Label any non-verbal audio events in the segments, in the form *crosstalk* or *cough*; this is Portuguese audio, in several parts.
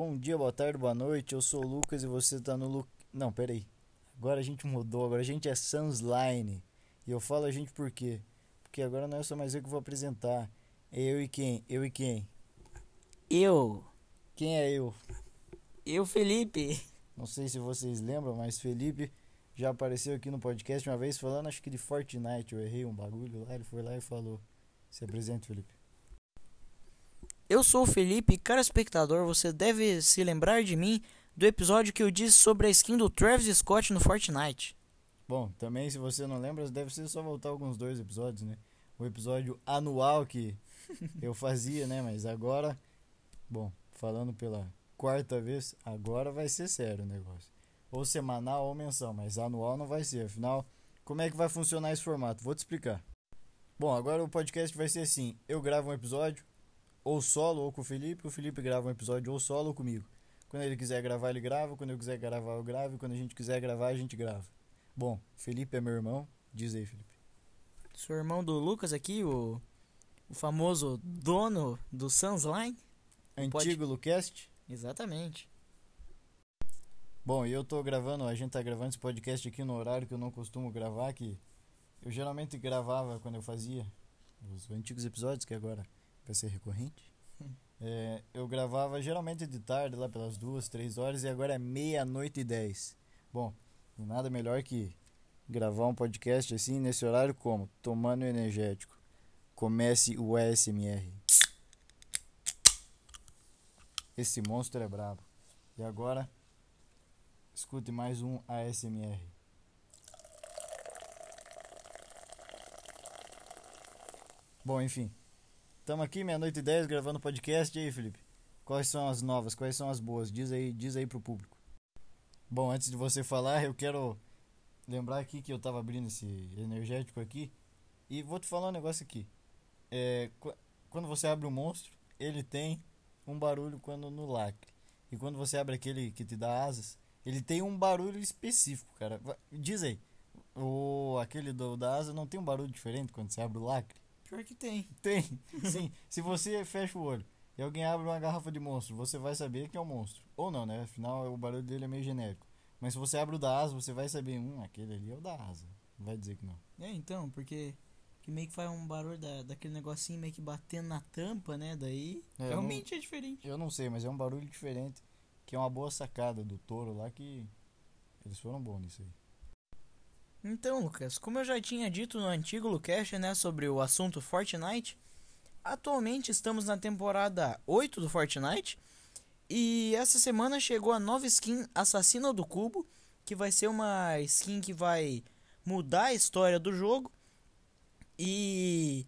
Bom dia, boa tarde, boa noite. Eu sou o Lucas e você tá no Lu... Não, peraí. Agora a gente mudou, agora a gente é Sunsline. E eu falo a gente por quê? Porque agora não é só mais eu que vou apresentar. É eu e quem? Eu e quem? Eu. Quem é eu? Eu, Felipe. Não sei se vocês lembram, mas Felipe já apareceu aqui no podcast uma vez falando, acho que de Fortnite. Eu errei um bagulho lá, ele foi lá e falou. Se apresenta, Felipe. Eu sou o Felipe e, cara espectador, você deve se lembrar de mim do episódio que eu disse sobre a skin do Travis Scott no Fortnite. Bom, também se você não lembra, deve ser só voltar alguns dois episódios, né? O episódio anual que *laughs* eu fazia, né? Mas agora, bom, falando pela quarta vez, agora vai ser sério o negócio. Ou semanal ou mensal, mas anual não vai ser. Afinal, como é que vai funcionar esse formato? Vou te explicar. Bom, agora o podcast vai ser assim: eu gravo um episódio, ou solo ou com o Felipe, o Felipe grava um episódio ou solo ou comigo. Quando ele quiser gravar, ele grava, quando eu quiser gravar, eu gravo, e quando a gente quiser gravar, a gente grava. Bom, Felipe é meu irmão, diz aí, Felipe. Sou irmão do Lucas aqui, o, o famoso dono do Sunsline. Antigo Pode- Lucast. Exatamente. Bom, e eu tô gravando, a gente tá gravando esse podcast aqui no horário que eu não costumo gravar, que eu geralmente gravava quando eu fazia os antigos episódios, que agora vai ser recorrente. *laughs* É, eu gravava geralmente de tarde, lá pelas duas, três horas, e agora é meia-noite e dez. Bom, nada melhor que gravar um podcast assim, nesse horário, como? Tomando energético. Comece o ASMR. Esse monstro é brabo. E agora, escute mais um ASMR. Bom, enfim. Estamos aqui, meia-noite e dez, gravando podcast. E aí, Felipe? Quais são as novas? Quais são as boas? Diz aí, diz aí pro público. Bom, antes de você falar, eu quero lembrar aqui que eu tava abrindo esse energético aqui. E vou te falar um negócio aqui. É, qu- quando você abre um monstro, ele tem um barulho quando no lacre. E quando você abre aquele que te dá asas, ele tem um barulho específico, cara. Diz aí. O, aquele do, da asa não tem um barulho diferente quando você abre o lacre? Pior que tem. Tem, *laughs* sim. Se você fecha o olho e alguém abre uma garrafa de monstro, você vai saber que é um monstro. Ou não, né? Afinal, o barulho dele é meio genérico. Mas se você abre o da asa, você vai saber, hum, aquele ali é o da asa. Não vai dizer que não. É, então, porque que meio que faz um barulho da, daquele negocinho meio que batendo na tampa, né? Daí É, realmente é diferente. Eu não sei, mas é um barulho diferente. Que é uma boa sacada do touro lá que. Eles foram bons nisso aí. Então, Lucas, como eu já tinha dito no antigo Lucast, né, sobre o assunto Fortnite, atualmente estamos na temporada 8 do Fortnite e essa semana chegou a nova skin Assassino do Cubo, que vai ser uma skin que vai mudar a história do jogo. E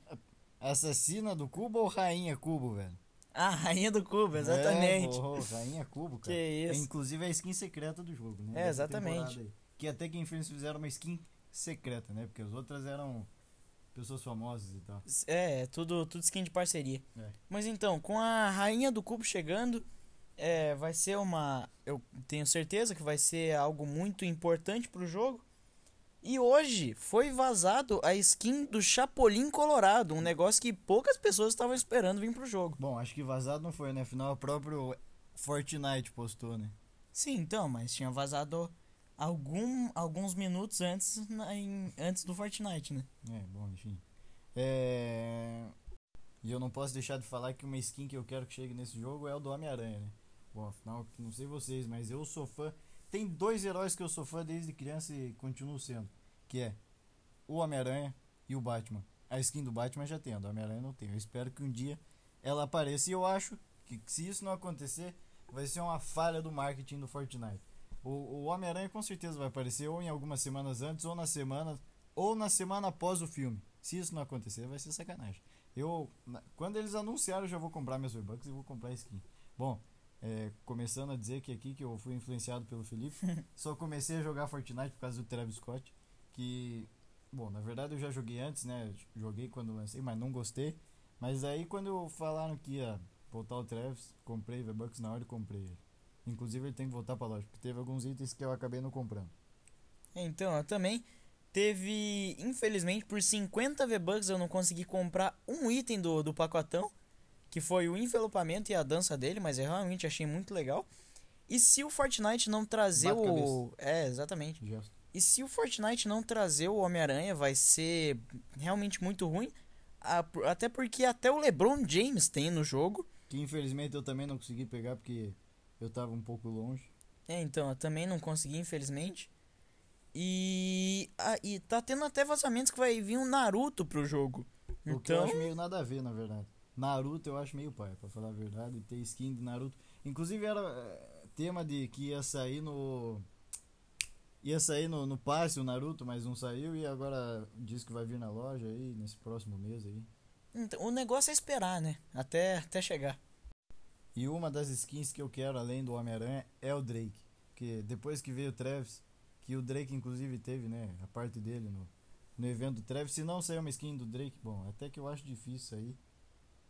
Assassina do cubo ou rainha cubo, velho? a Rainha do Cubo, exatamente. É, pô, rainha cubo, cara. *laughs* Que É, isso. inclusive a skin secreta do jogo, né? É, exatamente. Que até que enfim fizeram uma skin secreta, né? Porque as outras eram pessoas famosas e tal. É, tudo, tudo skin de parceria. É. Mas então, com a Rainha do Cubo chegando, é, vai ser uma. Eu tenho certeza que vai ser algo muito importante pro jogo. E hoje foi vazado a skin do Chapolin Colorado, um negócio que poucas pessoas estavam esperando vir pro jogo. Bom, acho que vazado não foi, né? Afinal, o próprio Fortnite postou, né? Sim, então, mas tinha vazado algum, alguns minutos antes, na- em- antes do Fortnite, né? É, bom, enfim. É... E eu não posso deixar de falar que uma skin que eu quero que chegue nesse jogo é o do Homem-Aranha, né? Bom, afinal, não sei vocês, mas eu sou fã. Tem dois heróis que eu sou fã desde criança e continuo sendo. Que é o Homem-Aranha e o Batman. A skin do Batman já tem, a do Homem-Aranha não tem. Eu espero que um dia ela apareça. E eu acho que se isso não acontecer, vai ser uma falha do marketing do Fortnite. O, o Homem-Aranha com certeza vai aparecer ou em algumas semanas antes, ou na semana, ou na semana após o filme. Se isso não acontecer, vai ser sacanagem. Eu, na- quando eles anunciaram, eu já vou comprar meus V-Bucks e vou comprar skin. Bom, é, começando a dizer que aqui que eu fui influenciado pelo Felipe, *laughs* só comecei a jogar Fortnite por causa do Travis Scott, que, bom, na verdade eu já joguei antes, né? Joguei quando lancei, mas não gostei. Mas aí quando falaram que ia voltar o Travis, comprei V-Bucks na hora e comprei ele. Inclusive ele tem que voltar pra loja, porque teve alguns itens que eu acabei não comprando. Então, eu também teve, infelizmente, por 50 V-Bucks eu não consegui comprar um item do, do pacotão. que foi o envelopamento e a dança dele, mas eu realmente achei muito legal. E se o Fortnite não trazer Bate o. É, exatamente. Gesto. E se o Fortnite não trazer o Homem-Aranha, vai ser realmente muito ruim. Até porque até o LeBron James tem no jogo. Que infelizmente eu também não consegui pegar porque eu tava um pouco longe. É, então, eu também não consegui, infelizmente. E, ah, e tá tendo até vazamentos que vai vir um Naruto pro jogo. O que eu Então, acho meio nada a ver, na verdade. Naruto eu acho meio pai, pra falar a verdade. Ter skin de Naruto. Inclusive era eh, tema de que ia sair no. Ia sair no, no passe o Naruto, mas não saiu e agora diz que vai vir na loja aí nesse próximo mês aí. então, o negócio é esperar, né? Até, até chegar. E uma das skins que eu quero além do Homem-Aranha é o Drake. Porque depois que veio o Travis, que o Drake inclusive teve, né, a parte dele no, no evento do Travis, se não sair uma skin do Drake, bom, até que eu acho difícil aí.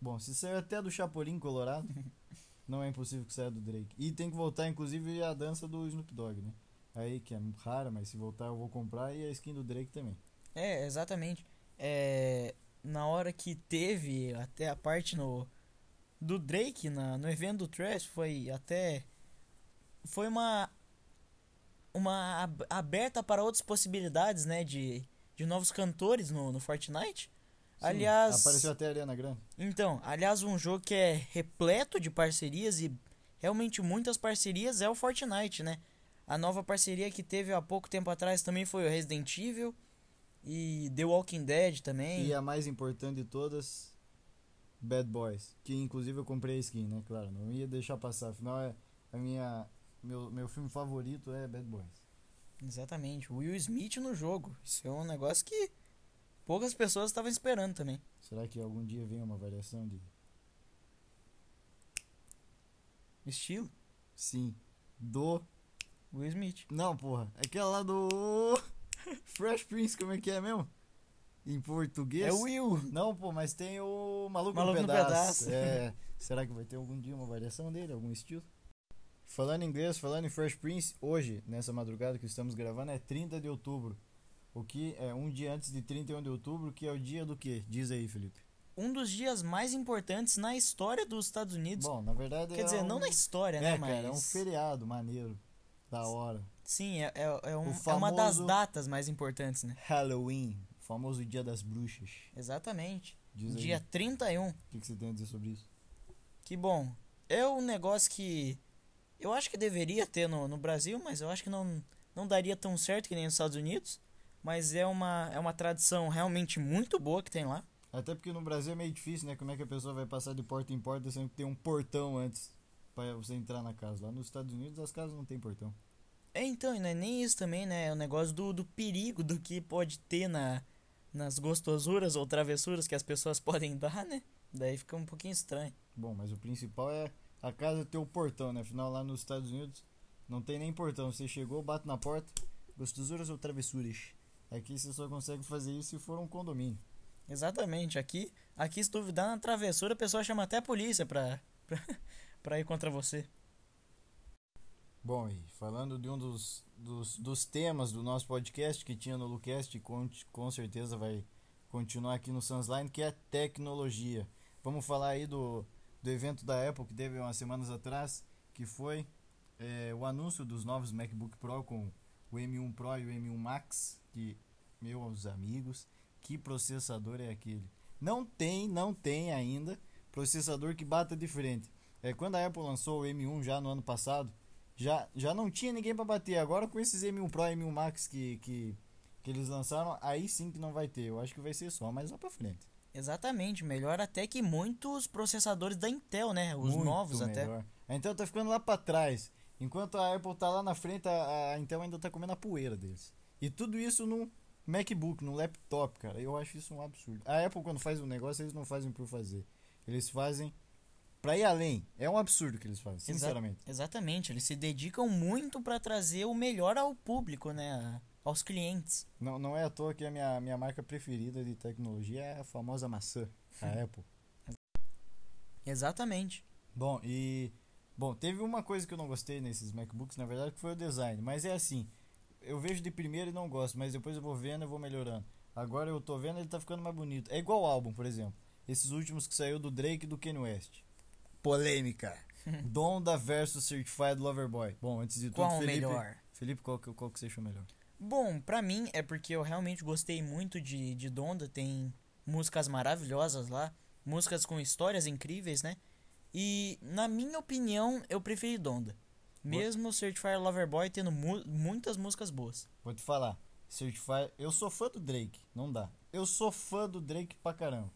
Bom, se sair até do Chapolin Colorado, *laughs* não é impossível que saia do Drake. E tem que voltar inclusive a dança do Snoop Dogg, né? Aí que é rara, mas se voltar eu vou comprar e a skin do Drake também. É, exatamente. É, na hora que teve até a parte no do Drake na, no evento do Trash foi até foi uma uma ab- aberta para outras possibilidades, né, de, de novos cantores no, no Fortnite. Sim, Aliás, Apareceu até a Ariana Grande. então, aliás, um jogo que é repleto de parcerias e realmente muitas parcerias é o Fortnite, né? A nova parceria que teve há pouco tempo atrás também foi o Resident Evil e The Walking Dead também. E a mais importante de todas, Bad Boys. Que inclusive eu comprei a skin, né? Claro, não ia deixar passar. Afinal, é a minha, meu, meu filme favorito é Bad Boys. Exatamente, Will Smith no jogo. Isso é um negócio que poucas pessoas estavam esperando também. Será que algum dia vem uma variação de. Estilo, Sim. Do. Will Smith. Não, porra. Aquela lá do. *laughs* Fresh Prince, como é que é mesmo? Em português? É Will. Não, pô, mas tem o Maluco, Maluco no no Pedaço. Pedaço. É. Será que vai ter algum dia uma variação dele, algum estilo? Falando em inglês, falando em Fresh Prince, hoje, nessa madrugada que estamos gravando, é 30 de outubro. O que é um dia antes de 31 de outubro, que é o dia do quê? Diz aí, Felipe. Um dos dias mais importantes na história dos Estados Unidos. Bom, na verdade Quer é dizer, um... não na história, É, né, cara, mas é um feriado maneiro, da hora. Sim, é, é, é, um- O é uma das famoso- datas mais importantes, né? Halloween, famoso dia das bruxas. Exatamente. Diz aí, Dia o 31. que, que você tem a dizer sobre isso? Que bom. É um negócio que eu acho que deveria ter no, no Brasil, mas eu acho que não, não daria tão certo que nem nos Estados Unidos. Mas é uma, é uma tradição realmente muito boa que tem lá. Até porque no Brasil é meio difícil, né? Como é que a pessoa vai passar de porta em porta sendo que tem um portão antes pra você entrar na casa? Lá nos Estados Unidos as casas não tem portão. É, então, e não é nem isso também, né? É o negócio do, do perigo do que pode ter na, nas gostosuras ou travessuras que as pessoas *laughs* podem dar, né? Daí fica um pouquinho estranho. Bom, mas o principal é a casa ter o portão, né? Afinal, lá nos Estados Unidos não tem nem portão. Você chegou, bate na porta, gostosuras ou travessuras. Aqui você só consegue fazer isso se for um condomínio. Exatamente. Aqui, aqui se duvidar na travessura, a pessoa chama até a polícia pra, *laughs* pra, pra ir contra você. Bom, e falando de um dos, dos, dos temas do nosso podcast que tinha no Lucast, com, com certeza vai continuar aqui no Sunsline, que é tecnologia. Vamos falar aí do, do evento da Apple que teve umas semanas atrás, que foi é, o anúncio dos novos MacBook Pro com o M1 Pro e o M1 Max, que, meus amigos, que processador é aquele? Não tem, não tem ainda processador que bata de frente. É, quando a Apple lançou o M1 já no ano passado, já, já não tinha ninguém para bater. Agora com esses M1 Pro e M1 Max que, que, que eles lançaram, aí sim que não vai ter. Eu acho que vai ser só mais lá pra frente. Exatamente, melhor até que muitos processadores da Intel, né? Os Muito novos até. melhor. A Intel tá ficando lá pra trás. Enquanto a Apple tá lá na frente, a, a Intel ainda tá comendo a poeira deles. E tudo isso num MacBook, num laptop, cara. Eu acho isso um absurdo. A Apple, quando faz um negócio, eles não fazem por fazer. Eles fazem pra ir além. É um absurdo que eles fazem, Exa- sinceramente. Exatamente, eles se dedicam muito pra trazer o melhor ao público, né? Aos clientes. Não, não é à toa que a minha, minha marca preferida de tecnologia é a famosa maçã, a Apple. Exatamente. Bom, e. Bom, teve uma coisa que eu não gostei nesses MacBooks, na verdade, que foi o design. Mas é assim, eu vejo de primeira e não gosto, mas depois eu vou vendo e vou melhorando. Agora eu tô vendo ele tá ficando mais bonito. É igual o álbum, por exemplo. esses últimos que saiu do Drake e do Kanye West. Polêmica. *laughs* Donda versus Certified Lover Boy. Bom, antes de tudo, Qual Felipe, melhor? Felipe, qual que, qual que você achou melhor? Bom, pra mim é porque eu realmente gostei muito de, de Donda. Tem músicas maravilhosas lá, músicas com histórias incríveis, né? E, na minha opinião, eu preferi Donda. Mesmo o Certified Lover Boy tendo mu muitas músicas boas. Vou te falar. Certified, eu sou fã do Drake, não dá. Eu sou fã do Drake pra caramba.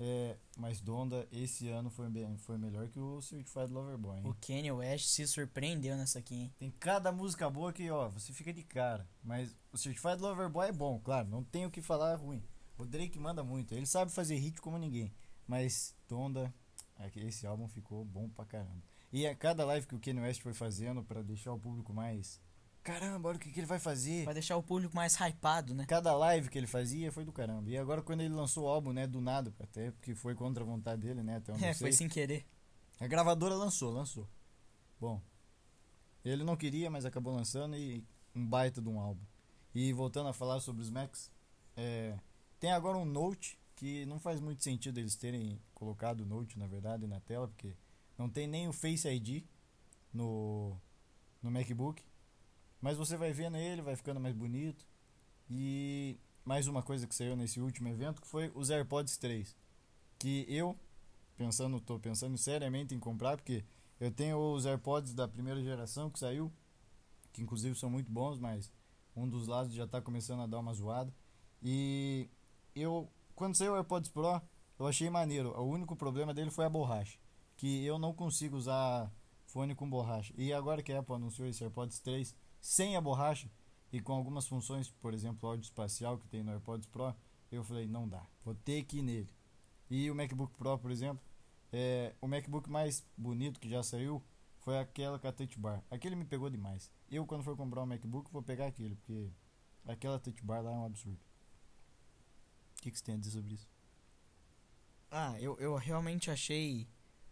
É, mas Donda esse ano foi, bem, foi melhor que o Certified Lover Boy. hein? O Kanye West se surpreendeu nessa aqui, hein? Tem cada música boa que, ó, você fica de cara. Mas o Certified Lover Boy é bom, claro, não tem o que falar ruim. O Drake manda muito, ele sabe fazer hit como ninguém. Mas Donda, aqui, esse álbum ficou bom pra caramba. E a cada live que o Kanye West foi fazendo pra deixar o público mais. Caramba, olha o que, que ele vai fazer. Vai deixar o público mais hypado, né? Cada live que ele fazia foi do caramba. E agora quando ele lançou o álbum, né, do nada, até porque foi contra a vontade dele, né, até onde É, eu foi sei. sem querer. A gravadora lançou, lançou. Bom, ele não queria, mas acabou lançando e um baita de um álbum. E voltando a falar sobre os Macs, é, tem agora um Note que não faz muito sentido eles terem colocado o Note, na verdade, na tela, porque não tem nem o Face ID no, no MacBook. Mas você vai vendo ele, vai ficando mais bonito. E mais uma coisa que saiu nesse último evento que foi os AirPods 3. Que eu, pensando, tô pensando seriamente em comprar, porque eu tenho os AirPods da primeira geração que saiu, que inclusive são muito bons, mas um dos lados já está começando a dar uma zoada. E eu, quando saiu o AirPods Pro, eu achei maneiro. O único problema dele foi a borracha, que eu não consigo usar fone com borracha. E agora que a Apple anunciou esse AirPods 3 sem a borracha e com algumas funções, por exemplo, áudio espacial que tem no AirPods Pro, eu falei, não dá, vou ter que ir nele. E o MacBook Pro, por exemplo, é, o MacBook mais bonito que já saiu foi aquela com a Touch Bar. Aquele me pegou demais. Eu, quando for comprar um MacBook, vou pegar aquele, porque aquela Touch Bar lá é um absurdo. O que, que você tem a dizer sobre isso? Ah, eu, eu realmente achei.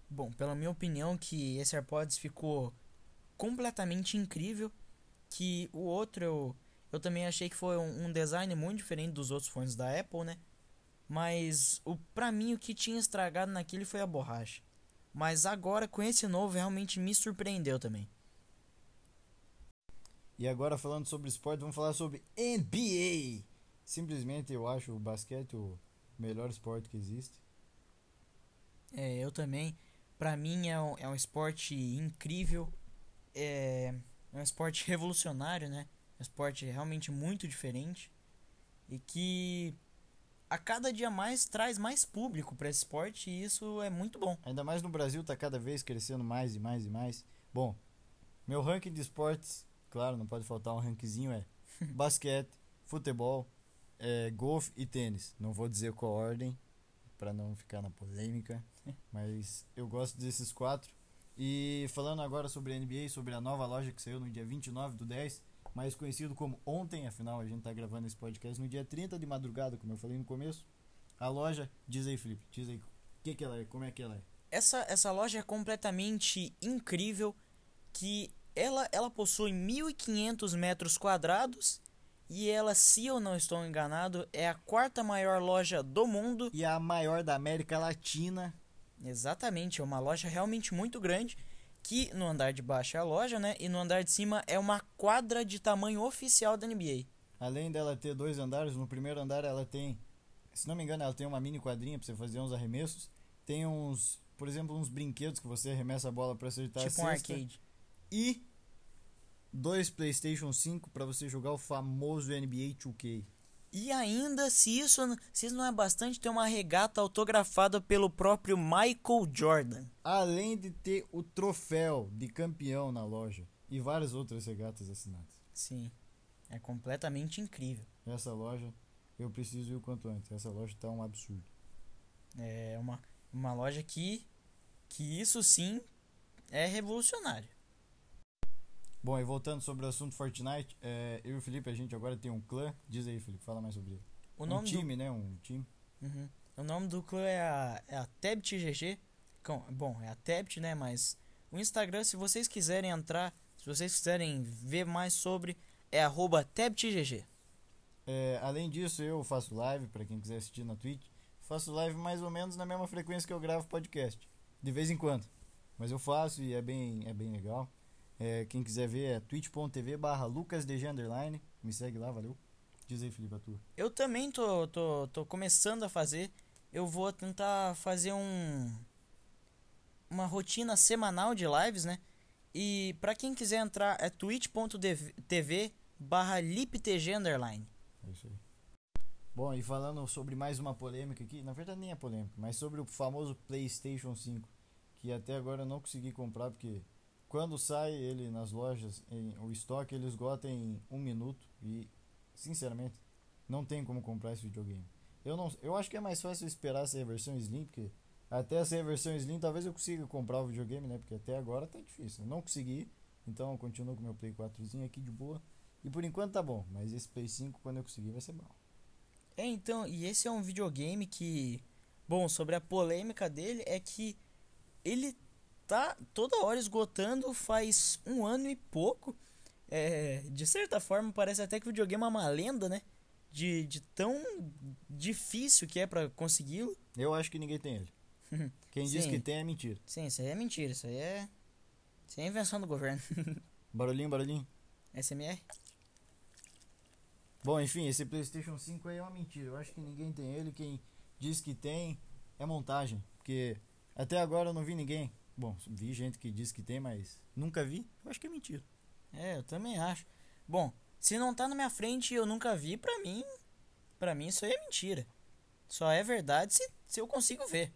Bom, pela minha opinião, que esse AirPods ficou completamente incrível. Que o outro eu, eu também achei que foi um, um design muito diferente dos outros fones da Apple, né? Mas o, pra mim o que tinha estragado naquele foi a borracha. Mas agora com esse novo realmente me surpreendeu também. E agora falando sobre esporte, vamos falar sobre NBA. Simplesmente eu acho o basquete o melhor esporte que existe. É, eu também. Pra mim é um, é um esporte incrível. É, é um esporte revolucionário, né? É um esporte realmente muito diferente. E que a cada dia mais traz mais público para esse esporte e isso é muito bom. Ainda mais no Brasil tá cada vez crescendo mais e mais e mais. Bom, meu ranking de esportes, claro, não pode faltar um rankzinho é *laughs* basquete, futebol, é, golfe e tênis. Não vou dizer qual ordem para não ficar na polêmica, *laughs* mas eu gosto desses quatro. E falando agora sobre a NBA, sobre a nova loja que saiu no dia 29 do 10, mais conhecido como ontem, afinal a gente tá gravando esse podcast no dia 30 de madrugada, como eu falei no começo. A loja, diz aí, Felipe, diz aí o que, que ela é, como é que ela é. Essa, essa loja é completamente incrível que ela, ela possui 1.500 metros quadrados e ela, se eu não estou enganado, é a quarta maior loja do mundo. E a maior da América Latina. Exatamente, é uma loja realmente muito grande que no andar de baixo é a loja, né? E no andar de cima é uma quadra de tamanho oficial da NBA. Além dela ter dois andares, no primeiro andar ela tem, se não me engano, ela tem uma mini quadrinha para você fazer uns arremessos. Tem uns, por exemplo, uns brinquedos que você arremessa a bola para acertar tipo a um cesta. arcade. E dois PlayStation 5 para você jogar o famoso NBA 2K. E ainda, se isso, se isso não é bastante, tem uma regata autografada pelo próprio Michael Jordan. Além de ter o troféu de campeão na loja e várias outras regatas assinadas. Sim, é completamente incrível. Essa loja eu preciso ir o quanto antes. Essa loja tá um absurdo. É uma, uma loja que, que isso sim é revolucionário. Bom, e voltando sobre o assunto Fortnite, é, eu e o Felipe, a gente agora tem um clã. Diz aí, Felipe, fala mais sobre ele. O um nome time, né? Um time. do, Uhum. o nome do clã é a, é a Tebt GG. Com- Bom, é a Tebt, né? Mas o Instagram, se vocês quiserem entrar, se vocês quiserem ver mais sobre, é arroba TebtGG. É, além disso, eu faço live para quem quiser assistir na Twitch. Faço live mais ou menos na mesma frequência que eu gravo podcast. De vez em quando. Mas eu faço e é bem, é bem legal. É, quem quiser ver é twitch.tv barra lucasdg underline. Me segue lá, valeu. Diz aí, Felipe, a tua. Eu também tô, tô, tô começando a fazer. Eu vou tentar fazer um uma rotina semanal de lives, né? E pra quem quiser entrar é twitch.tv barra liptg underline. É isso aí. Bom, e falando sobre mais uma polêmica aqui, na verdade nem é polêmica, mas sobre o famoso PlayStation 5, que até agora eu não consegui comprar porque quando sai ele nas lojas, em, o estoque ele esgota em um minuto e, sinceramente, não tem como comprar esse videogame. Eu, não, eu acho que é mais fácil esperar sair a versão Slim, porque até sair a versão Slim talvez eu consiga comprar o videogame, né? Porque até agora tá difícil. Eu não consegui, então eu continuo com meu Play 4zinho aqui de boa. E por enquanto tá bom, mas esse Play 5 quando eu conseguir vai ser bom. É, então, e esse é um videogame que. Bom, sobre a polêmica dele é que ele tá toda hora esgotando faz um ano e pouco. É, de certa forma, parece até que o videogame é uma lenda, né? De, de tão difícil que é para consegui-lo. Eu acho que ninguém tem ele. *laughs* Quem diz que tem é mentira. Sim, isso aí é mentira, isso aí é. Isso aí é invenção do governo. *laughs* Barulhinho, barulhinho. SMR? Bom, enfim, esse PlayStation 5 aí é uma mentira. Eu acho que ninguém tem ele. Quem diz que tem é montagem. Porque até agora eu não vi ninguém. Bom, vi gente que diz que tem, mas nunca vi. Eu acho que é mentira. É, eu também acho. Bom, se não tá na minha frente e eu nunca vi, pra mim. Pra mim isso aí é mentira. Só é verdade se, se eu consigo ver.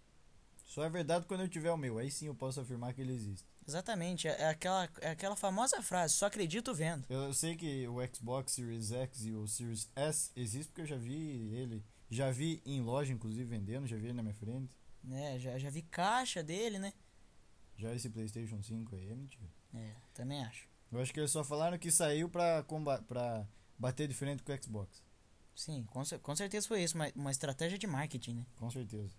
Só é verdade quando eu tiver o meu. Aí sim eu posso afirmar que ele existe. Exatamente, é é aquela, é aquela famosa frase, só acredito vendo. Eu, sei que o Xbox Series X e o Series S existem porque eu já vi ele. Já vi em loja, inclusive, vendendo. Já vi ele na minha frente. né? Já, já vi caixa dele, né? Já esse PlayStation 5 aí é mentira. É, também acho. Eu acho que eles só falaram que saiu pra, comba pra bater de frente com o Xbox. Sim, com, com certeza foi isso, uma, uma estratégia de marketing, né? Com certeza.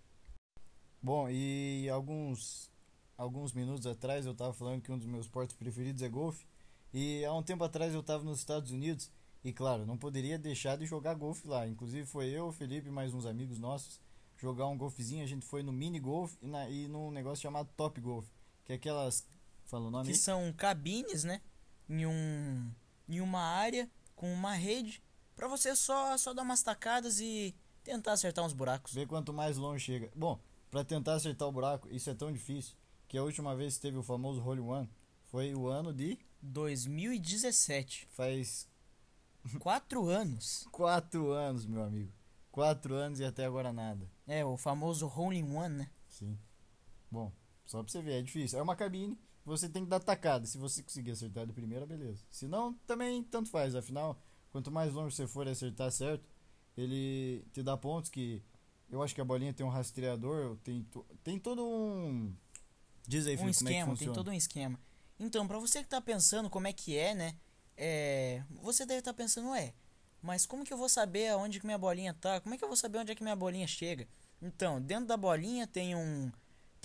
Bom, e alguns alguns minutos atrás eu tava falando que um dos meus esportes preferidos é golfe. E há um tempo atrás eu tava nos Estados Unidos e claro, não poderia deixar de jogar golfe lá. Inclusive foi eu, o Felipe e mais uns amigos nossos jogar um golfezinho. A gente foi no mini golf e, na, e num negócio chamado Top Golf, que é aquelas fala o nome? Que aí? são cabines, né? Em, um, em uma área com uma rede pra você só, só dar umas tacadas e tentar acertar uns buracos. Ver quanto mais longe chega. Bom, pra tentar acertar o buraco, isso é tão difícil que a última vez que teve o famoso Hole One foi o ano de 2017. faz Quatro anos. *laughs* Quatro anos, meu amigo. Quatro anos e até agora nada. É, o famoso hole one, né? Sim. Bom, só pra você ver, é difícil. É uma cabine, você tem que dar tacada. Se você conseguir acertar de primeira, beleza. Se não, também tanto faz. Afinal, quanto mais longe você for acertar certo, ele te dá pontos que. Eu acho que a bolinha tem um rastreador, tem, tem todo um. Diz aí, um Felipe, é que esquema, tem funciona. todo um esquema. Então, pra você que tá pensando como é que é, né? É, você deve estar pensando, ué, mas como que eu vou saber aonde que minha bolinha tá? Como é que eu vou saber onde é que minha bolinha chega? Então, dentro da bolinha tem um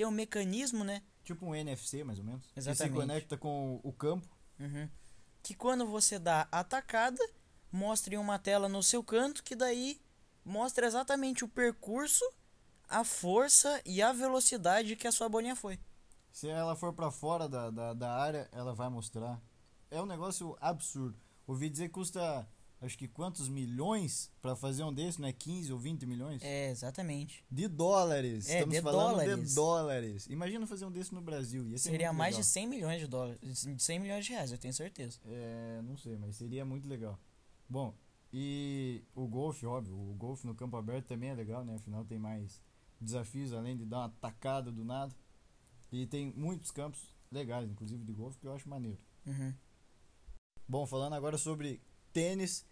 tem um mecanismo, né? Tipo um NFC, mais ou menos. Que Exatamente. se conecta com o campo. Uhum. Que quando você dá a tacada, mostra em uma tela no seu canto, que daí mostra exatamente o percurso, a força e a velocidade que a sua bolinha foi. Se ela for pra fora da, da, da área, ela vai mostrar. É um negócio absurdo. Ouvi dizer que custa, acho que quantos milhões pra fazer um desse, não é 15 ou 20 milhões? É, exatamente. De dólares. É, Estamos de falando dólares. de dólares. Imagina fazer um desse no Brasil. Ia ser Seria mais legal. de 100 milhões de dólares, de 100 milhões de reais, eu tenho certeza. É, não sei, mas seria muito legal. Bom, e o golfe, óbvio, o golfe no campo aberto também é legal, né? Afinal tem mais desafios além de dar uma tacada do nada. E tem muitos campos legais, inclusive de golfe, que eu acho maneiro. Uhum. Bom, falando agora sobre tênis,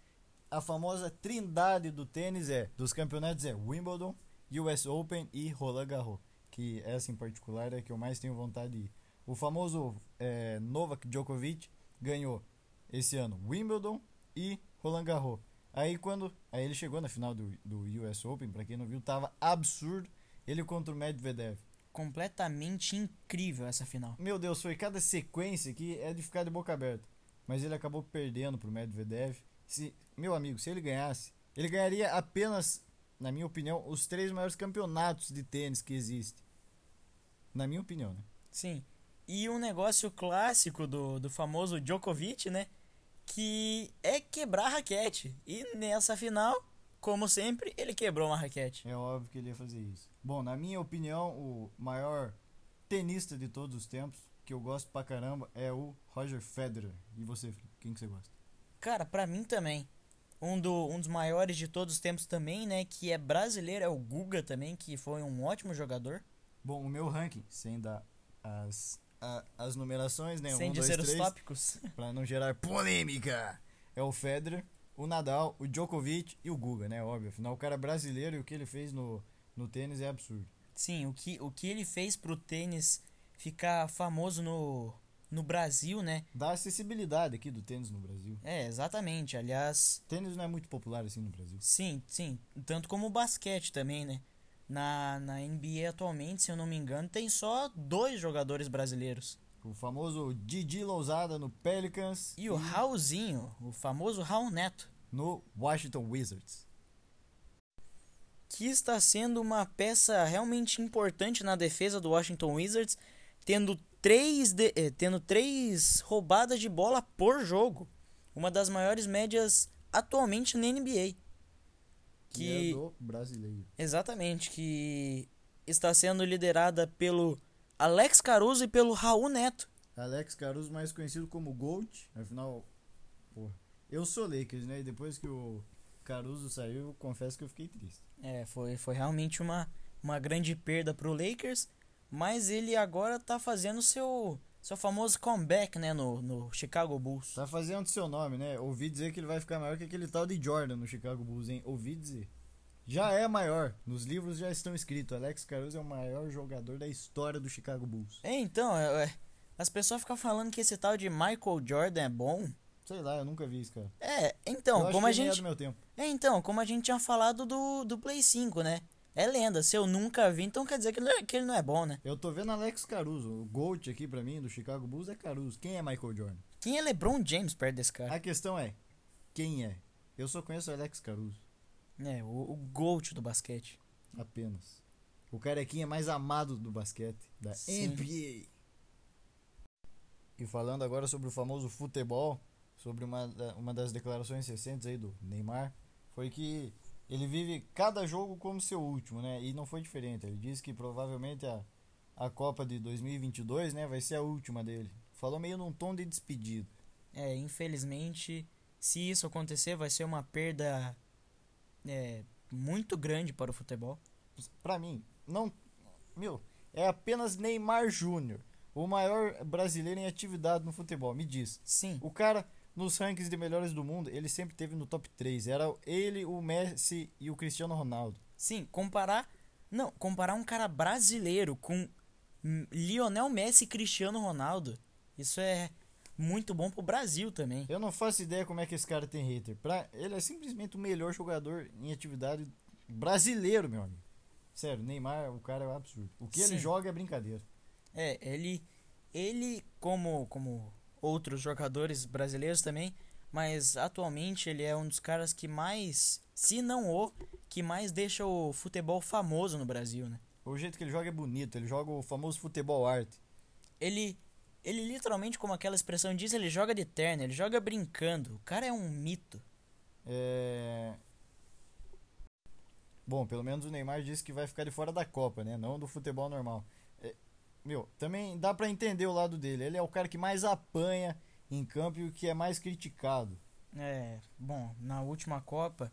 a famosa trindade do tênis é, dos campeonatos é Wimbledon, US Open e Roland Garros, que essa em particular é a que eu mais tenho vontade de ir. O famoso é, Novak Djokovic ganhou esse ano Wimbledon e Roland Garros. Aí quando aí ele chegou na final do, do US Open, pra quem não viu, tava absurdo. Ele contra o Medvedev. Completamente incrível essa final. Meu Deus, foi cada sequência que é de ficar de boca aberta. Mas ele acabou perdendo pro Medvedev. Se, meu amigo, se ele ganhasse, ele ganharia apenas na minha opinião, os três maiores campeonatos de tênis que existem. Na minha opinião, né? Sim. E um negócio clássico do, do famoso Djokovic, né? Que é quebrar a raquete. E nessa final, como sempre, ele quebrou uma raquete. É óbvio que ele ia fazer isso. Bom, na minha opinião, o maior tenista de todos os tempos, que eu gosto pra caramba, é o Roger Federer. E você, Felipe? Quem que você gosta? Cara, pra mim também. Um, do, um dos maiores de todos os tempos também, né? Que é brasileiro, é o Guga também, que foi um ótimo jogador. Bom, o meu ranking, sem dar as, a- as numerações, né? sem um, dois, dizer os três, tópicos. *laughs* pra não gerar polêmica. É o Federer, o Nadal, o Djokovic e o Guga, né? Óbvio. Afinal, o cara é brasileiro e o que ele fez no, no tênis é absurdo. Sim, o que, o que ele fez pro tênis ficar famoso no, no Brasil, né? Dá acessibilidade aqui do tênis no Brasil. É, exatamente. Aliás, Tênis não é muito popular assim no Brasil. sim, sim. Tanto como o basquete também, né? Na, na NBA atualmente, se eu não me engano, tem só dois jogadores brasileiros. O famoso Didi Lousada no Pelicans E o Raulzinho, o famoso Raul Neto, no Washington Wizards. que está sendo uma peça realmente importante na defesa do Washington Wizards, tendo três, de- eh, tendo três roubadas de bola por jogo. Uma das maiores médias atualmente na NBA. Que é do brasileiro. Exatamente, que está sendo liderada pelo Alex Caruso e pelo Raul Neto. Alex Caruso, mais conhecido como Gold. Afinal, pô, eu sou Lakers, né? E depois que o Caruso saiu, eu confesso que eu fiquei triste. É, foi, foi realmente uma, uma grande perda pro Lakers, mas ele agora tá fazendo seu seu famoso comeback, né, no, no Chicago Bulls. Tá fazendo seu nome, né? Ouvi dizer que ele vai ficar maior que aquele tal de Jordan no Chicago Bulls, hein? Ouvi dizer. Já é maior. Nos livros já estão escritos. Alex Caruso é o maior jogador da história do Chicago Bulls. É, então, é, é, as pessoas ficam falando que esse tal de Michael Jordan é bom. Sei lá, eu nunca vi isso, cara. É, eu então, acho como a é gente do meu tempo. É, então, como a gente tinha falado do, do Play 5, né? É lenda, se eu nunca vi, então quer dizer que ele, que ele não é bom, né? Eu tô vendo Alex Caruso. O GOAT aqui pra mim, do Chicago Bulls, é Caruso. Quem é Michael Jordan? Quem é LeBron James perto desse cara? A questão é, quem é? Eu só conheço Alex Caruso. É, o, o GOAT do basquete. Apenas. O carequinha mais amado do basquete. Da Sim. NBA. E falando agora sobre o famoso futebol, sobre uma, uma das declarações recentes aí do Neymar, foi que ele vive cada jogo como seu último, né? E não foi diferente. Ele disse que provavelmente a, a Copa de 2022, né, vai ser a última dele. Falou meio num tom de despedida. É, infelizmente, se isso acontecer, vai ser uma perda é, muito grande para o futebol. Pra mim, não. Meu, é apenas Neymar Júnior, o maior brasileiro em atividade no futebol. Me diz. Sim, O cara, nos rankings de melhores do mundo, ele sempre teve no top 3. Era ele, o Messi e o Cristiano Ronaldo. sim, comparar. Não, comparar um cara brasileiro com Lionel Messi e Cristiano Ronaldo. Isso é muito bom pro Brasil também. Eu não faço ideia como é que esse cara tem hater. Pra, ele é simplesmente o melhor jogador em atividade brasileiro, meu amigo. Sério, Neymar, o cara é um absurdo. O que ele Sim. joga é brincadeira. É, ele, ele como, como outros jogadores brasileiros também, mas atualmente ele é um dos caras que mais, se não o, que mais deixa o futebol famoso no Brasil, né? O jeito que ele joga é bonito. Ele joga o famoso futebol arte. Ele, ele literalmente, como aquela expressão diz, ele joga de terno, ele joga brincando. O cara é um mito. É... Bom, pelo menos o Neymar disse que vai ficar de fora da Copa, né? Não do futebol normal. Meu, também dá pra entender o lado dele. Ele é o cara que mais apanha em campo e o que é mais criticado. É, bom, na última Copa,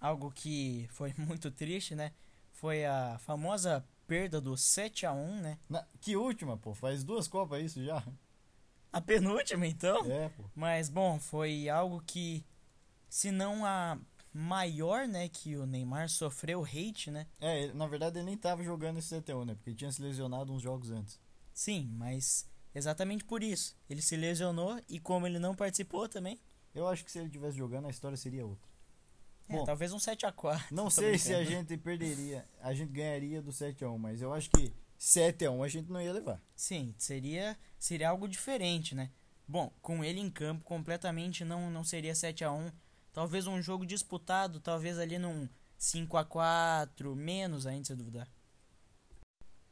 algo que foi *laughs* muito triste, né? Foi a famosa perda do 7 a 1 né? Na- Que última, pô. Faz duas Copas isso já. A penúltima, então. É, pô. Mas, bom, foi algo que, se não a maior, né, que o Neymar sofreu hate, né? É, na verdade ele nem tava jogando esse CT1, né? Porque ele tinha se lesionado uns jogos antes. Sim, mas exatamente por isso. Ele se lesionou e como ele não participou também, Eu acho que se ele tivesse jogando, a história seria outra. é, Bom, talvez um 7 a 4 Não *laughs* sei se a gente perderia, a gente ganharia do 7x1, mas eu acho que 7x1 a gente não ia levar. Sim, seria, seria algo diferente, né? Bom, com ele em campo, completamente não, não seria 7 a 1 Talvez um jogo disputado, talvez ali num 5 a 4 menos ainda se duvidar.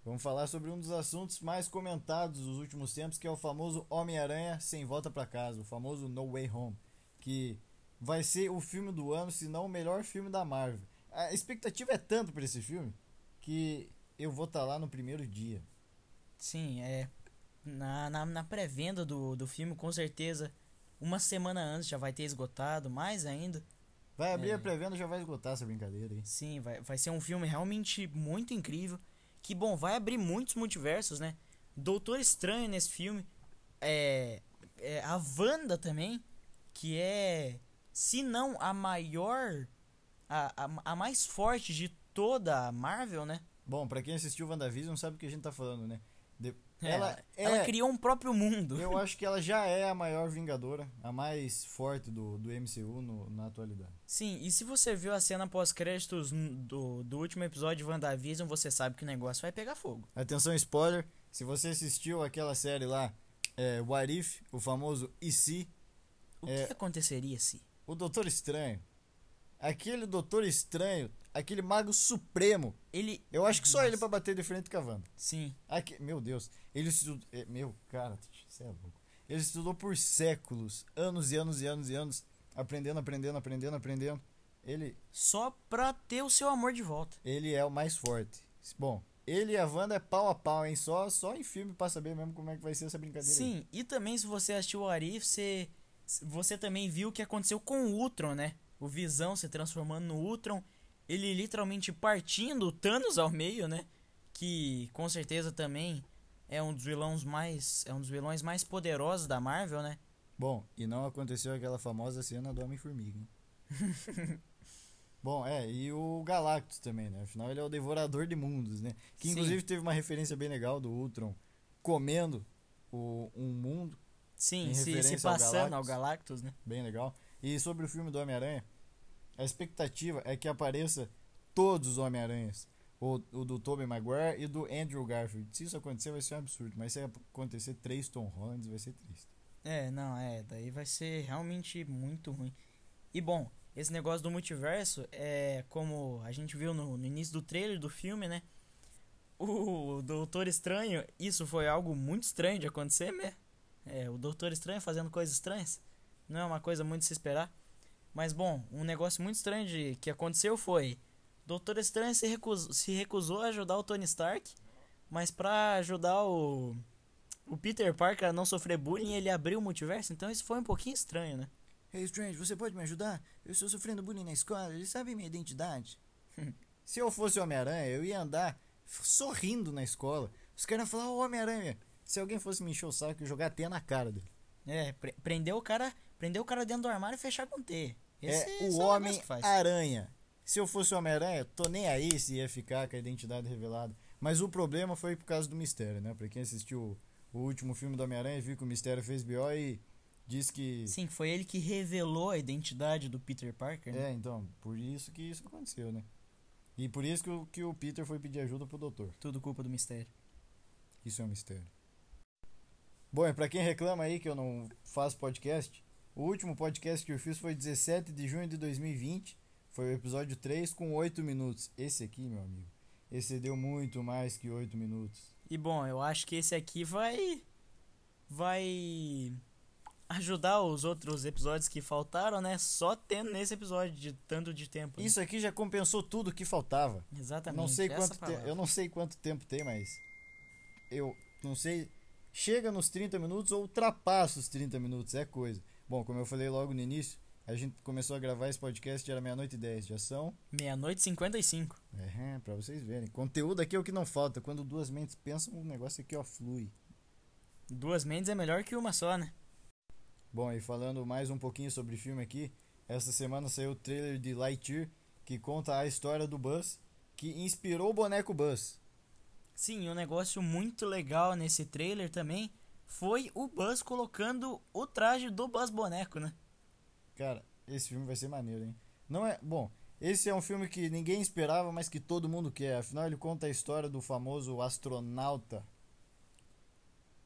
Vamos falar sobre um dos assuntos mais comentados dos últimos tempos, que é o famoso Homem-Aranha sem volta para casa, o famoso No Way Home, que vai ser o filme do ano, se não o melhor filme da Marvel. A expectativa é tanto para esse filme que eu vou estar tá lá no primeiro dia. Sim, é. Na, na, na pré-venda do, do filme, com certeza, uma semana antes já vai ter esgotado, mais ainda. Vai abrir é. a pré-venda já vai esgotar essa brincadeira aí. Sim, vai, vai ser um filme realmente muito incrível. Que bom, vai abrir muitos multiversos, né? Doutor Estranho nesse filme. É, é a Wanda também, que é, se não a maior, a, a, a mais forte de toda a Marvel, né? Bom, para quem assistiu WandaVision sabe o que a gente tá falando, né? É, ela, é, ela criou um próprio mundo. Eu acho que ela já é a maior Vingadora, a mais forte do, do MCU no, na atualidade. Sim, e se você viu a cena pós-créditos do, do último episódio de WandaVision, você sabe que o negócio vai pegar fogo. Atenção, spoiler. Se você assistiu aquela série lá, é, What If, o famoso E se. O é, que aconteceria se? O Doutor Estranho. Aquele Doutor Estranho aquele mago supremo. Ele. Eu acho que só Nossa. ele para bater de frente com a Wanda. Sim. Aqui, meu Deus. Ele estudou. É, meu, cara, você é louco. Ele estudou por séculos, anos e anos e anos e anos, aprendendo, aprendendo, aprendendo, aprendendo. Ele. Só pra ter o seu amor de volta. Ele é o mais forte. Bom, ele e a Wanda é pau a pau, hein? Só, só em filme pra saber mesmo como é que vai ser essa brincadeira. Sim, aí. e também se você assistiu o Arif, você, você também viu o que aconteceu com o Ultron, né? O Visão se transformando no Ultron ele literalmente partindo o Thanos ao meio, né? Que com certeza também é um dos vilões mais é um dos vilões mais poderosos da Marvel, né? Bom, e não aconteceu aquela famosa cena do Homem-Formiga. *laughs* Bom, é, e o Galactus também, né? Afinal, ele é o devorador de mundos, né? Que Sim. inclusive teve uma referência bem legal do Ultron comendo o, um mundo. Sim, se, se passando ao Galactus, ao Galactus, né? Bem legal. E sobre o filme do Homem-Aranha, a expectativa é que apareça todos os Homem-Aranhas. O, o do Tobey Maguire e do Andrew Garfield. Se isso acontecer, vai ser um absurdo. Mas se acontecer três Tom Hollands, vai ser triste. É, não, é. Daí vai ser realmente muito ruim. E bom, esse negócio do multiverso é como a gente viu no, no início do trailer do filme, né? O Doutor Estranho, isso foi algo muito estranho de acontecer, né? É, o Doutor Estranho fazendo coisas estranhas. Não é uma coisa muito de se esperar. Mas bom, um negócio muito estranho de, que aconteceu foi: Doutor Estranho se recusou, se recusou a ajudar o Tony Stark, mas para ajudar o, o Peter Parker a não sofrer bullying, ele abriu o multiverso. Então isso foi um pouquinho estranho, né? Hey Strange, você pode me ajudar? Eu estou sofrendo bullying na escola, eles sabem minha identidade. *laughs* se eu fosse Homem-Aranha, eu ia andar sorrindo na escola. Os caras iam falar, ô oh, Homem-Aranha. Se alguém fosse me encher o saco, eu jogar até na cara dele. É, pre prendeu o cara, prendeu o cara dentro do armário e fechar com T. Esse é o Homem-Aranha. Se eu fosse o Homem-Aranha, tô nem aí se ia ficar com a identidade revelada. Mas o problema foi por causa do mistério, né? Pra quem assistiu o último filme do Homem-Aranha, viu que o mistério fez BO e diz que. Sim, foi ele que revelou a identidade do Peter Parker. Né? É, então, por isso que isso aconteceu, né? E por isso que o, que o Peter foi pedir ajuda pro doutor. Tudo culpa do mistério. Isso é um mistério. Bom, e pra quem reclama aí que eu não faço podcast, o último podcast que eu fiz foi 17 de junho de 2020. Foi o episódio 3 com 8 minutos. Esse aqui, meu amigo, esse deu muito mais que 8 minutos. E bom, eu acho que esse aqui vai. Vai ajudar os outros episódios que faltaram, né? Só tendo nesse episódio de tanto de tempo. Né? Isso aqui já compensou tudo que faltava. Exatamente. Não sei quanto te... eu não sei quanto tempo tem, mas eu não sei chega nos 30 minutos ou ultrapassa os 30 minutos, é coisa. Bom, como eu falei logo no início, a gente começou a gravar esse podcast, era meia-noite e 10, já são... Meia-noite e 55. É, pra vocês verem. Conteúdo aqui é o que não falta. Quando duas mentes pensam, o negócio aqui, ó, flui. Duas mentes é melhor que uma só, né? Bom, e falando mais um pouquinho sobre filme aqui, essa semana saiu o trailer de Lightyear, que conta a história do Buzz, que inspirou o boneco Buzz. Sim, um negócio muito legal nesse trailer também foi o Buzz colocando o traje do Buzz boneco, né? Cara, esse filme vai ser maneiro, hein? Não é. Bom, esse é um filme que ninguém esperava, mas que todo mundo quer. Afinal, ele conta a história do famoso astronauta.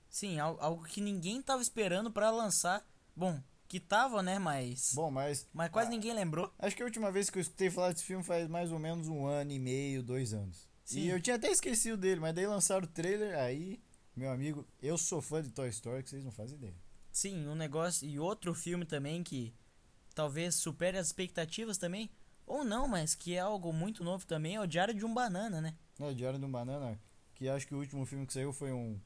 Sim, algo que ninguém estava esperando para lançar. Bom, que tava, né? Mas. Bom, mas. Mas quase ah, ninguém lembrou. Acho que a última vez que eu escutei falar desse filme faz mais ou menos um ano e meio, dois anos. Sim. E eu tinha até esquecido dele, mas daí lançaram o trailer, aí, meu amigo, eu sou fã de Toy Story, que vocês não fazem ideia. Sim, um negócio. E outro filme também que talvez supere as expectativas também. Ou não, mas que é algo muito novo também, é o Diário de um Banana, né? É, Diário de um Banana, que acho que o último filme que saiu foi um,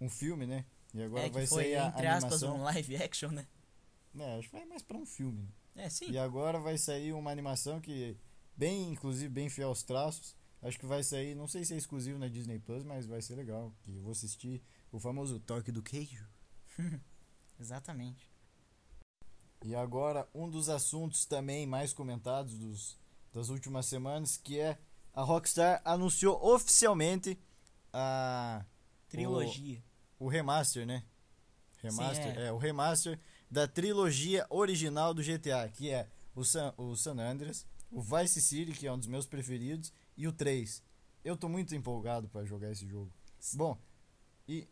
um filme, né? E agora é vai foi, sair a entre aspas, animação. um live action, né? É, acho que vai mais pra um filme, né? É, sim. E agora vai sair uma animação que, bem, inclusive, bem fiel aos traços. Acho que vai sair, não sei se é exclusivo na Disney Plus, mas vai ser legal. Que eu vou assistir o famoso Toque do Queijo. *laughs* Exatamente. E agora, um dos assuntos também mais comentados dos, das últimas semanas, que é a Rockstar anunciou oficialmente a Trilogia. o remaster, né? Remaster, Sim, é. é. o remaster da trilogia original do GTA, que é o San, o San Andreas, o Vice City, que é um dos meus preferidos, e o 3. Eu tô muito empolgado para jogar esse jogo. Bom, e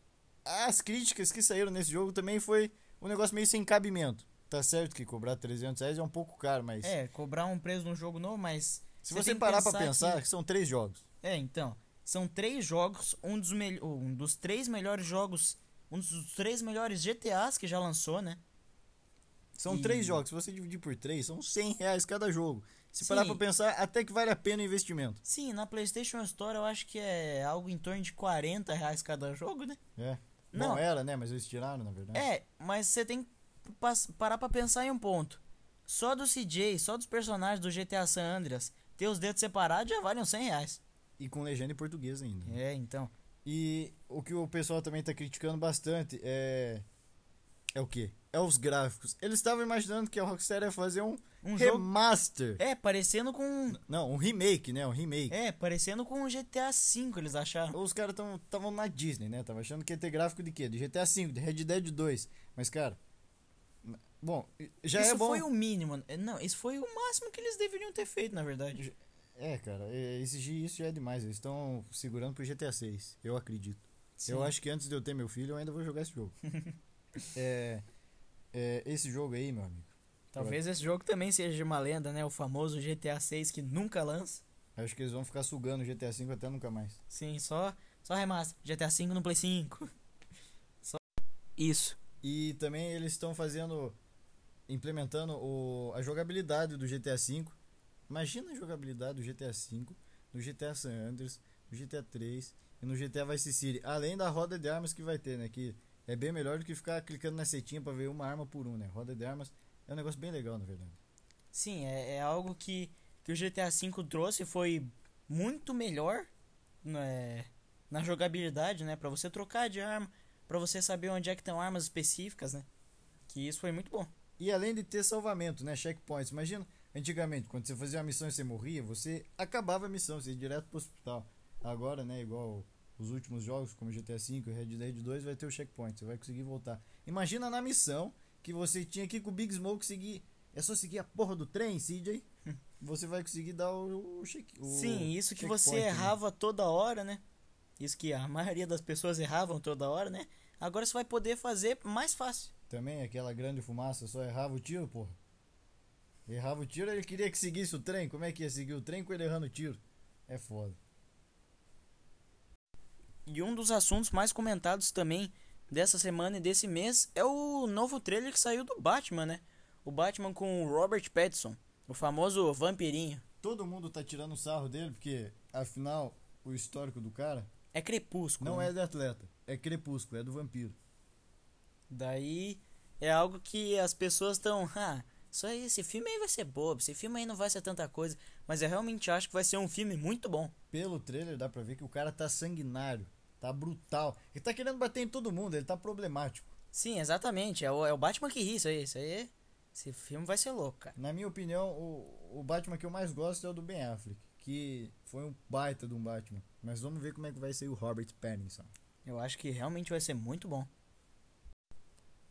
as críticas que saíram nesse jogo também foi um negócio meio sem cabimento. Tá certo que cobrar 300 reais é um pouco caro, mas É, cobrar um preço num jogo novo, mas. se você parar pra pensar pensar, que- são três jogos. É, então. São três jogos, um dos, mel- um dos três melhores jogos. Um dos três melhores GTAs que já lançou, né? São E- três jogos. Se você dividir por três, são 100 reais cada jogo. Se Sim. parar pra pensar, até que vale a pena o investimento. Sim, na PlayStation Store eu acho que é algo em torno de 40 reais cada jogo, né? É. Não. Bom, era, né? Mas eles tiraram, na verdade. É, mas você tem que parar pra pensar em um ponto. Só do CJ, só dos personagens do GTA San Andreas, ter os dedos separados já valem uns 100 reais. E com legenda em português ainda. né? É, então. E o que o pessoal também tá criticando bastante é. É o quê? É os gráficos. Eles estavam imaginando que a Rockstar ia fazer um, Um jogo. remaster. É, parecendo com. Não, um remake, né? Um remake. É, parecendo com o GTA V, eles acharam. Os caras estavam na Disney, né? Tava achando que ia ter gráfico de quê? De GTA V, de Red Dead 2. Mas, cara. Bom, já isso é bom. foi o mínimo. Não, isso foi o máximo que eles deveriam ter feito, na verdade. É, cara, é, exigir isso já é demais. Eles estão segurando pro GTA 6. Eu acredito. Sim. Eu acho que antes de eu ter meu filho, eu ainda vou jogar esse jogo. *laughs* é, é, esse jogo aí, meu amigo. Talvez esse jogo também seja uma lenda, né? O famoso GTA 6 que nunca lança. Acho que eles vão ficar sugando o GTA V até nunca mais. Sim, só, só remaster. GTA V no Play 5. *laughs* Só isso. E também eles estão fazendo. implementando o, a jogabilidade do GTA V. Imagina a jogabilidade do GTA V, do GTA San Andreas, do GTA 3 e no GTA Vice City. Além da roda de armas que vai ter, né? Que é bem melhor do que ficar clicando na setinha pra ver uma arma por um, né? Roda de armas é um negócio bem legal, na verdade. Sim, é, é algo que, que o GTA V trouxe foi muito melhor né, na jogabilidade, né? Pra você trocar de arma, pra você saber onde é que estão armas específicas, né? Que isso foi muito bom. E além de ter salvamento, né? Checkpoints. Imagina, antigamente, quando você fazia uma missão e você morria, você acabava a missão, você ia direto pro hospital. Agora, né, igual os últimos jogos, como GTA V e Red Dead 2, vai ter o checkpoint, você vai conseguir voltar. Imagina na missão que você tinha que ir com o Big Smoke seguir. É só seguir a porra do trem, CJ. *laughs* Você vai conseguir dar o, check. o Sim, isso que você né? errava toda hora, né? Isso que a maioria das pessoas erravam toda hora, né? Agora você vai poder fazer mais fácil. Também aquela grande fumaça, só errava o tiro, porra. Errava o tiro, ele queria que seguisse o trem. Como é que ia seguir o trem com ele errando o tiro? É foda. E um dos assuntos mais comentados também dessa semana e desse mês é o novo trailer que saiu do Batman, né? O Batman com o Robert Pattinson, o famoso vampirinho. Todo mundo tá tirando sarro dele, porque afinal o histórico do cara É crepúsculo. não né? é de atleta, é crepúsculo, é do vampiro. Daí é algo que as pessoas estão. Ah, aí, esse filme aí vai ser bobo, esse filme aí não vai ser tanta coisa. Mas eu realmente acho que vai ser um filme muito bom. Pelo trailer dá pra ver que o cara tá sanguinário, tá brutal. Ele tá querendo bater em todo mundo, ele tá problemático. Sim, exatamente. É o, é o Batman que ri, isso aí. Isso aí. Esse filme vai ser louco, cara. Na minha opinião, o, o Batman que eu mais gosto é o do Ben Affleck, que foi um baita de um Batman. Mas vamos ver como é que vai ser o Robert Pattinson. Eu acho que realmente vai ser muito bom.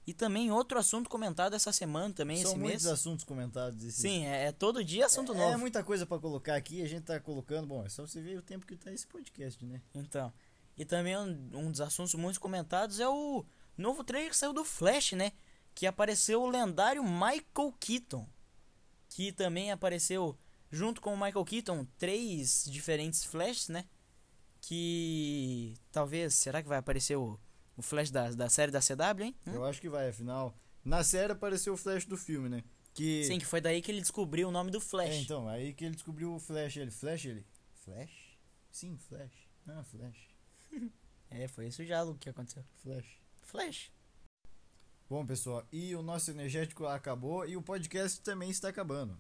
E também outro assunto comentado essa semana também, São esse muitos mês. assuntos comentados esse Sim, é, é todo dia assunto é, novo. É muita coisa pra colocar aqui, a gente tá colocando. Bom, é só você ver o tempo que tá esse podcast, né? Então. E também um, um dos assuntos muito comentados é o novo trailer que saiu do Flash, né? que apareceu o lendário Michael Keaton, que também apareceu junto com o Michael Keaton três diferentes Flashes, né? Que talvez, será que vai aparecer o, o Flash da, da série da CW, hein? Hum? Eu acho que vai, afinal. Na série apareceu o Flash do filme, né? Que... Sim, que foi daí que ele descobriu o nome do Flash. É, então, aí que ele descobriu o Flash. Ele, Flash, ele. Flash? Sim, Flash. Ah, Flash. É, foi isso já, Luke, que aconteceu. Flash. Flash. Bom, pessoal, e o nosso energético acabou e o podcast também está acabando.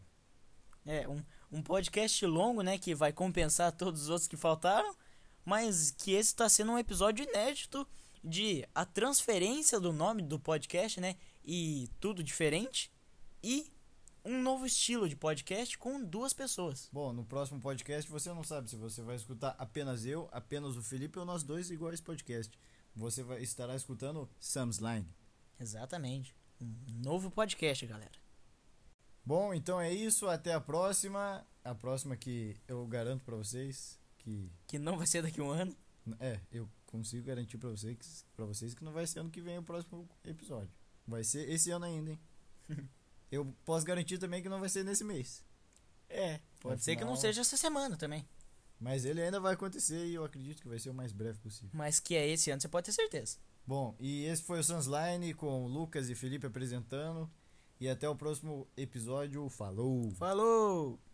É, um, um podcast longo, né, que vai compensar todos os outros que faltaram, mas que esse está sendo um episódio inédito de a transferência do nome do podcast, né, e tudo diferente, e um novo estilo de podcast com duas pessoas. Bom, no próximo podcast você não sabe se você vai escutar apenas eu, apenas o Felipe ou nós dois igual esse podcast. Você vai, estará escutando Sam's Line. Exatamente. Um novo podcast, galera. Bom, então é isso. Até a próxima. A próxima que eu garanto pra vocês que. Que não vai ser daqui a um ano. É, eu consigo garantir pra vocês, pra vocês que não vai ser ano que vem o próximo episódio. Vai ser esse ano ainda, hein? *laughs* eu posso garantir também que não vai ser nesse mês. É, pode ser que não Afinal- seja essa semana também. Mas ele ainda vai acontecer e eu acredito que vai ser o mais breve possível. Mas que é esse ano, você pode ter certeza. Bom, e esse foi o Sunsline com o Lucas e Felipe apresentando. E até o próximo episódio. Falou! Falou!